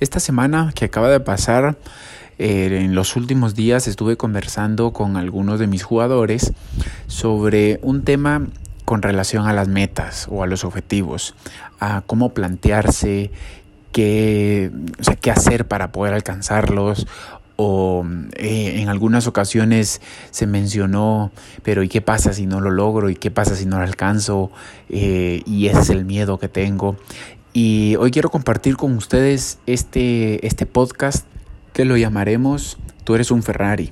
Esta semana que acaba de pasar, eh, en los últimos días estuve conversando con algunos de mis jugadores sobre un tema con relación a las metas o a los objetivos, a cómo plantearse, qué, o sea, qué hacer para poder alcanzarlos o eh, en algunas ocasiones se mencionó, pero ¿y qué pasa si no lo logro? ¿Y qué pasa si no lo alcanzo? Eh, y ese es el miedo que tengo. Y hoy quiero compartir con ustedes este, este podcast que lo llamaremos Tú eres un Ferrari.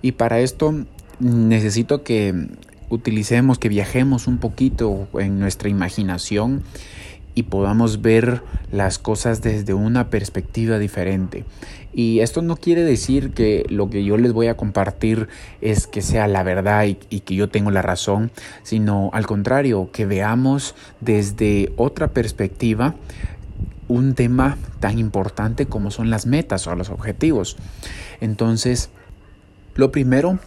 Y para esto necesito que utilicemos, que viajemos un poquito en nuestra imaginación y podamos ver las cosas desde una perspectiva diferente. Y esto no quiere decir que lo que yo les voy a compartir es que sea la verdad y, que yo tengo la razón, sino al contrario, que veamos desde otra perspectiva un tema tan importante como son las metas o los objetivos. Entonces, lo primero,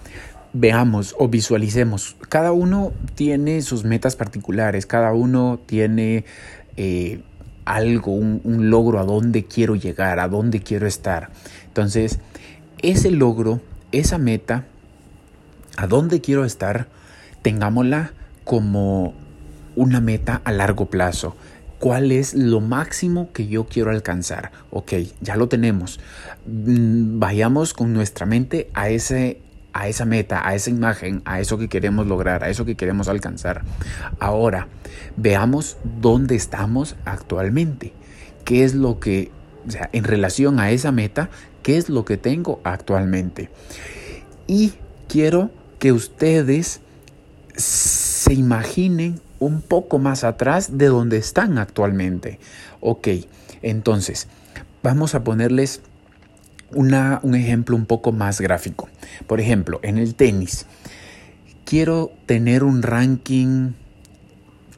veamos o visualicemos. Cada uno tiene sus metas particulares, cada uno tiene eh, algo, un, logro a dónde quiero llegar, a dónde quiero estar. Entonces, ese logro, esa meta, a dónde quiero estar, tengámosla como una meta a largo plazo. ¿Cuál es lo máximo que yo quiero alcanzar? Ok, ya lo tenemos. Mm, vayamos con nuestra mente a ese a esa meta, a esa imagen, a eso que queremos lograr, a eso que queremos alcanzar. Ahora, veamos dónde estamos actualmente. ¿Qué es lo que, o sea, en relación a esa meta, qué es lo que tengo actualmente? Y quiero que ustedes se imaginen un poco más atrás de donde están actualmente. Ok, entonces, vamos a ponerles una, un ejemplo un poco más gráfico. Por ejemplo, en el tenis, quiero tener un ranking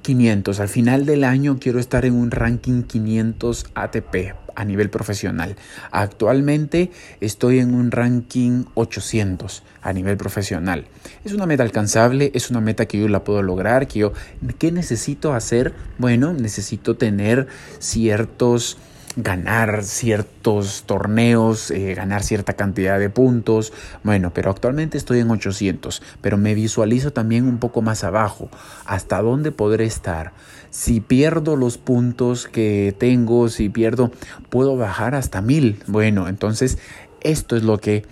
500. Al final del año quiero estar en un ranking 500 ATP a nivel profesional. Actualmente estoy en un ranking 800 a nivel profesional. Es una meta alcanzable, es una meta que yo la puedo lograr, que yo ¿qué necesito hacer? Bueno, necesito tener ciertos ganar ciertos torneos, eh, ganar cierta cantidad de puntos. Bueno, pero actualmente estoy en 800, pero me visualizo también un poco más abajo. ¿Hasta dónde podré estar? Si pierdo los puntos que tengo, si pierdo, puedo bajar hasta 1000. Bueno, entonces esto es lo que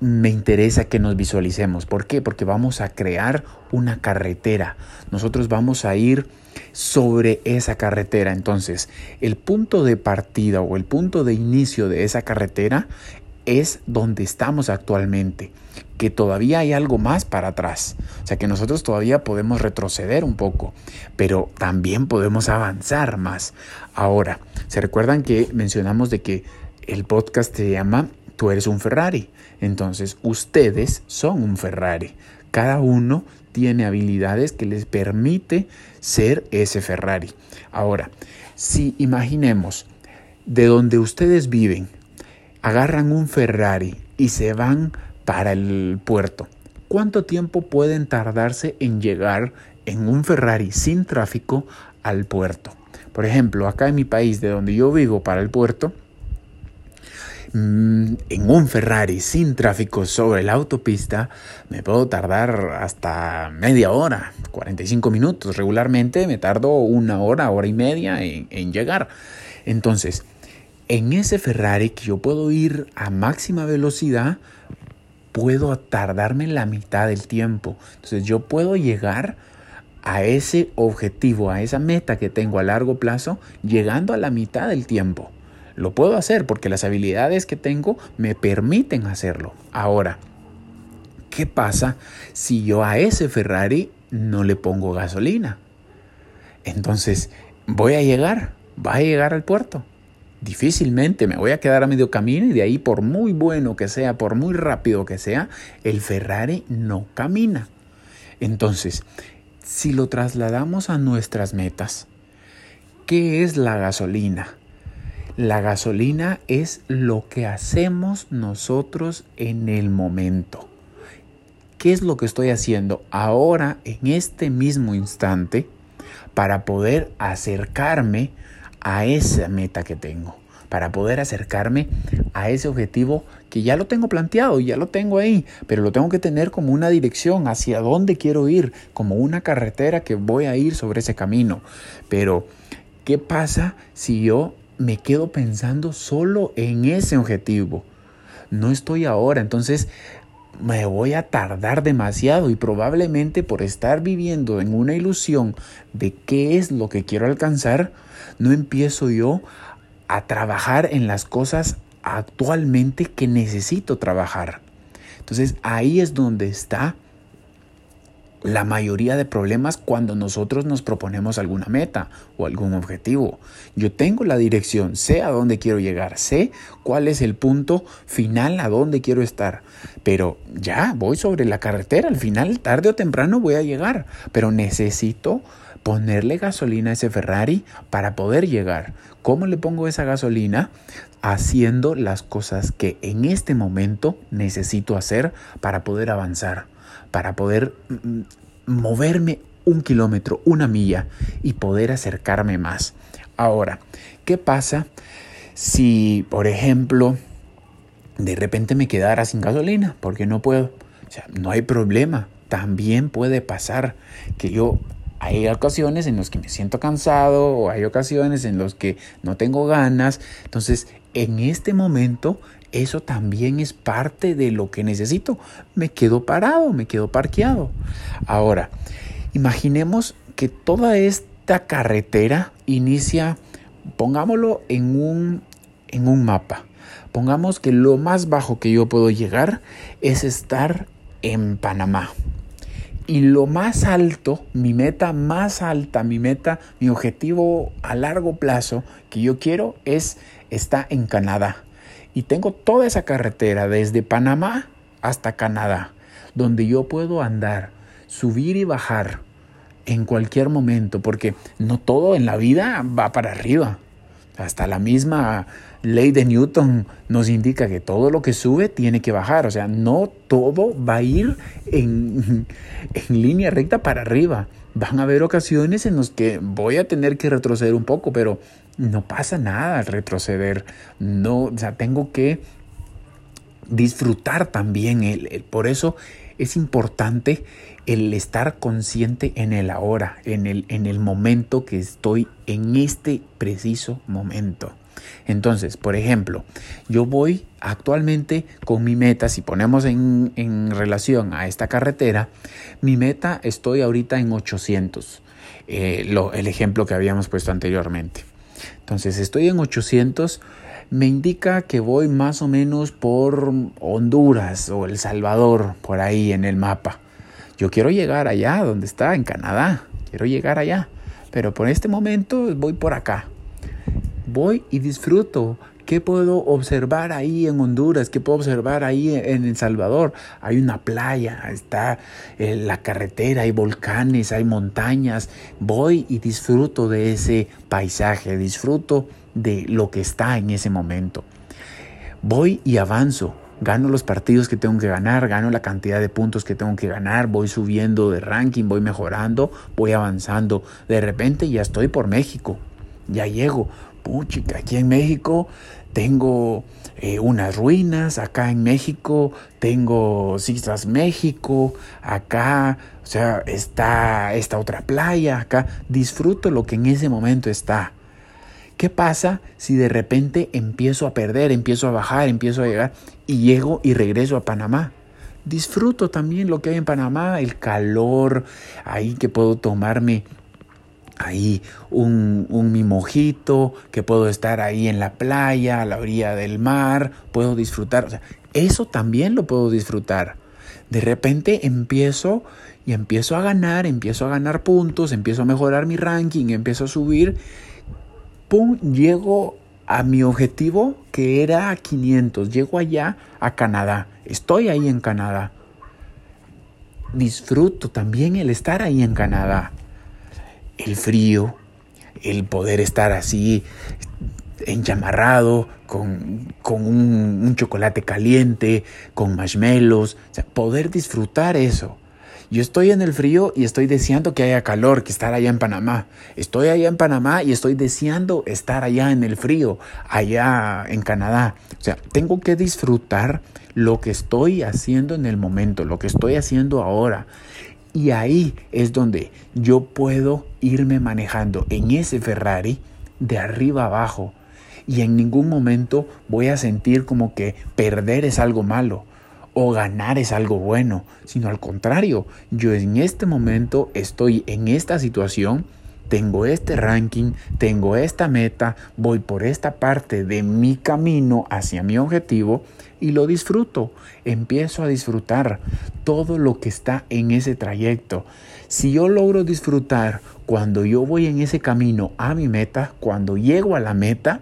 me interesa que nos visualicemos. ¿Por qué? Porque vamos a crear una carretera. Nosotros vamos a ir sobre esa carretera. Entonces, el punto de partida o el punto de inicio de esa carretera es donde estamos actualmente, que todavía hay algo más para atrás. O sea que nosotros todavía podemos retroceder un poco, pero también podemos avanzar más. Ahora, ¿se recuerdan que mencionamos de que el podcast se llama Tú eres un Ferrari? Entonces, ustedes son un Ferrari. Cada uno tiene habilidades que les permite ser ese Ferrari. Ahora, si imaginemos de donde ustedes viven, agarran un Ferrari y se van para el puerto, ¿cuánto tiempo pueden tardarse en llegar en un Ferrari sin tráfico al puerto? Por ejemplo, acá en mi país, de donde yo vivo para el puerto, en un Ferrari sin tráfico sobre la autopista me puedo tardar hasta media hora, 45 minutos. Regularmente me tardo una hora, hora y media en, en llegar. Entonces, en ese Ferrari que yo puedo ir a máxima velocidad, puedo tardarme la mitad del tiempo. Entonces yo puedo llegar a ese objetivo, a esa meta que tengo a largo plazo, llegando a la mitad del tiempo. Lo puedo hacer porque las habilidades que tengo me permiten hacerlo. Ahora, ¿qué pasa si yo a ese Ferrari no le pongo gasolina? Entonces, voy a llegar, va a llegar al puerto. Difícilmente me voy a quedar a medio camino y de ahí, por muy bueno que sea, por muy rápido que sea, el Ferrari no camina. Entonces, si lo trasladamos a nuestras metas, ¿qué es la gasolina? La gasolina es lo que hacemos nosotros en el momento. ¿Qué es lo que estoy haciendo ahora, en este mismo instante, para poder acercarme a esa meta que tengo? para poder acercarme a ese objetivo que ya lo tengo planteado, ya lo tengo ahí, pero lo tengo que tener como una dirección hacia dónde quiero ir, como una carretera que voy a ir sobre ese camino. Pero, ¿qué pasa si yo me quedo pensando solo en ese objetivo? No estoy ahora, entonces me voy a tardar demasiado y probablemente por estar viviendo en una ilusión de qué es lo que quiero alcanzar, no empiezo yo a trabajar en las cosas actualmente que necesito trabajar. Entonces ahí es donde está la mayoría de problemas cuando nosotros nos proponemos alguna meta o algún objetivo. Yo tengo la dirección, sé a dónde quiero llegar, sé cuál es el punto final a dónde quiero estar, pero ya voy sobre la carretera, al final tarde o temprano voy a llegar, pero necesito ponerle gasolina a ese Ferrari para poder llegar. ¿Cómo le pongo esa gasolina? Haciendo las cosas que en este momento necesito hacer para poder avanzar para poder mm, moverme un kilómetro, una milla y poder acercarme más. Ahora, ¿qué pasa si, por ejemplo, de repente me quedara sin gasolina? Porque no puedo. O sea, no hay problema. También puede pasar que yo hay ocasiones en las que me siento cansado o hay ocasiones en las que no tengo ganas. Entonces, en este momento eso también es parte de lo que necesito. Me quedo parado, me quedo parqueado. Ahora, imaginemos que toda esta carretera inicia, pongámoslo en un, en un mapa. Pongamos que lo más bajo que yo puedo llegar es estar en Panamá. Y lo más alto, mi meta más alta, mi meta, mi objetivo a largo plazo que yo quiero es está en Canadá. Y tengo toda esa carretera desde Panamá hasta Canadá, donde yo puedo andar, subir y bajar en cualquier momento, porque no todo en la vida va para arriba. Hasta la misma ley de Newton nos indica que todo lo que sube tiene que bajar. O sea, no todo va a ir en, en línea recta para arriba. Van a haber ocasiones en las que voy a tener que retroceder un poco, pero no pasa nada al retroceder. No, o sea, tengo que disfrutar también. El, por eso es importante el estar consciente en el ahora, en el, en el momento que estoy, en este preciso momento. Entonces, por ejemplo, yo voy actualmente con mi meta, si ponemos en, relación a esta carretera, mi meta estoy ahorita en 800, eh, el ejemplo que habíamos puesto anteriormente. Entonces estoy en 800, me indica que voy más o menos por Honduras o El Salvador, por ahí en el mapa. Yo quiero llegar allá, donde está, en Canadá. Quiero llegar allá. Pero por este momento voy por acá. Voy y disfruto. ¿Qué puedo observar ahí en Honduras? ¿Qué puedo observar ahí en El Salvador? Hay una playa, está eh, la carretera, hay volcanes, hay montañas. Voy y disfruto de ese paisaje, disfruto de lo que está en ese momento. Voy y avanzo, gano los partidos que tengo que ganar, gano la cantidad de puntos que tengo que ganar, voy subiendo de ranking, voy mejorando, voy avanzando. De repente ya estoy por México, ya llego. Puchica, aquí en México tengo eh, unas ruinas, acá en México tengo Cisas México, acá, o sea, está esta otra playa, acá disfruto lo que en ese momento está. ¿Qué pasa si de repente empiezo a perder, empiezo a bajar, empiezo a llegar y llego y regreso a Panamá? Disfruto también lo que hay en Panamá, el calor, ahí que puedo tomarme ahí un, un mi mojito, que puedo estar ahí en la playa, a la orilla del mar, puedo disfrutar. Eso también lo puedo disfrutar. De repente empiezo y empiezo a ganar, empiezo a ganar puntos, empiezo a mejorar mi ranking, empiezo a subir. ¡Pum! Llego a mi objetivo que era 500. Llego allá a Canadá. Estoy ahí en Canadá. Disfruto también el estar ahí en Canadá el frío, el poder estar así enchamarrado con, con un, chocolate caliente, con marshmallows, o sea, poder disfrutar eso. Yo estoy en el frío y estoy deseando que haya calor, que estar allá en Panamá. Estoy allá en Panamá y estoy deseando estar allá en el frío, allá en Canadá. O sea, tengo que disfrutar lo que estoy haciendo en el momento, lo que estoy haciendo ahora. Y ahí es donde yo puedo irme manejando en ese Ferrari de arriba abajo. Y en ningún momento voy a sentir como que perder es algo malo o ganar es algo bueno, sino al contrario, yo en este momento estoy en esta situación, tengo este ranking, tengo esta meta, voy por esta parte de mi camino hacia mi objetivo y lo disfruto. Empiezo a disfrutar todo lo que está en ese trayecto. Si yo logro disfrutar cuando yo voy en ese camino a mi meta, cuando llego a la meta,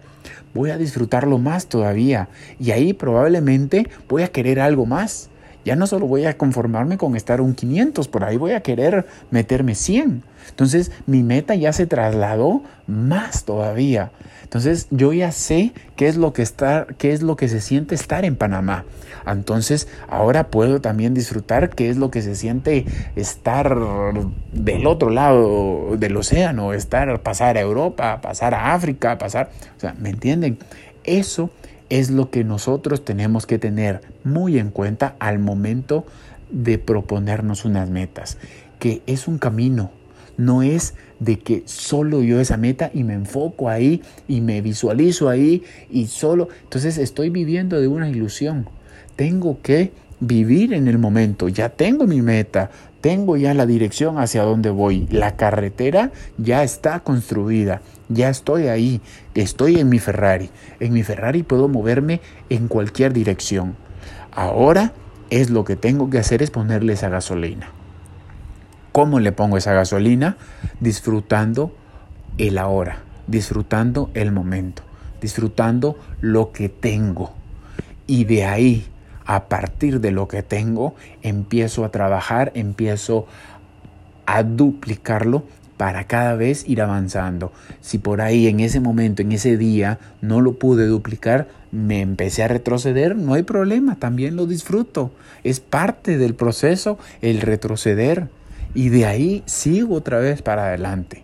voy a disfrutarlo más todavía. Y ahí probablemente voy a querer algo más. Ya no solo voy a conformarme con estar un 500, por ahí voy a querer meterme 100. Entonces mi meta ya se trasladó más todavía. Entonces yo ya sé qué es lo que estar, qué es lo que se siente estar en Panamá. Entonces ahora puedo también disfrutar qué es lo que se siente estar del otro lado del océano, estar pasar a Europa, pasar a África, pasar, o sea, ¿me entienden? Eso es lo que nosotros tenemos que tener muy en cuenta al momento de proponernos unas metas, que es un camino, no es de que solo yo esa meta y me enfoco ahí y me visualizo ahí y solo, entonces estoy viviendo de una ilusión. Tengo que vivir en el momento, ya tengo mi meta, tengo ya la dirección hacia donde voy, la carretera ya está construida, ya estoy ahí, estoy en mi Ferrari, en mi Ferrari puedo moverme en cualquier dirección. Ahora es lo que tengo que hacer es ponerle esa gasolina. ¿Cómo le pongo esa gasolina? Disfrutando el ahora, disfrutando el momento, disfrutando lo que tengo. Y de ahí, a partir de lo que tengo, empiezo a trabajar, empiezo a duplicarlo para cada vez ir avanzando. Si por ahí en ese momento, en ese día, no lo pude duplicar, me empecé a retroceder, no hay problema, también lo disfruto. Es parte del proceso el retroceder y de ahí sigo otra vez para adelante.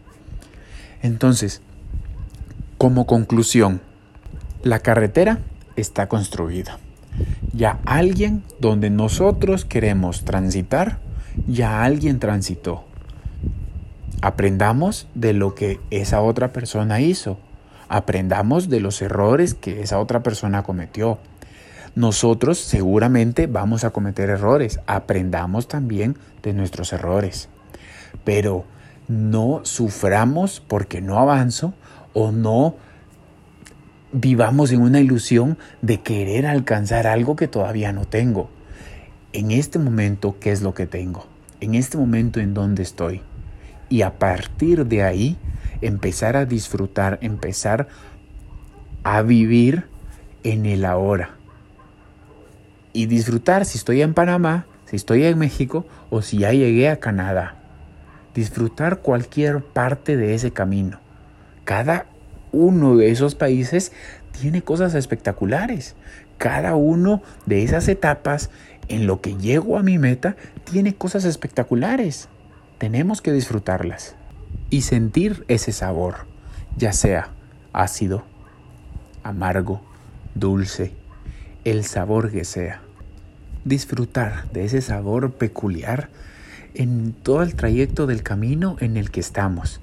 Entonces, como conclusión, la carretera está construida. Ya alguien donde nosotros queremos transitar, ya alguien transitó. Aprendamos de lo que esa otra persona hizo. Aprendamos de los errores que esa otra persona cometió. Nosotros seguramente vamos a cometer errores. Aprendamos también de nuestros errores. Pero no suframos porque no avanzo o no vivamos en una ilusión de querer alcanzar algo que todavía no tengo. En este momento, ¿qué es lo que tengo? En este momento, ¿en dónde estoy? Y a partir de ahí, empezar a disfrutar, empezar a vivir en el ahora y disfrutar si estoy en Panamá, si estoy en México o si ya llegué a Canadá. Disfrutar cualquier parte de ese camino. Cada uno de esos países tiene cosas espectaculares. Cada uno de esas etapas en lo que llego a mi meta tiene cosas espectaculares. Tenemos que disfrutarlas y sentir ese sabor, ya sea ácido, amargo, dulce, el sabor que sea. Disfrutar de ese sabor peculiar en todo el trayecto del camino en el que estamos.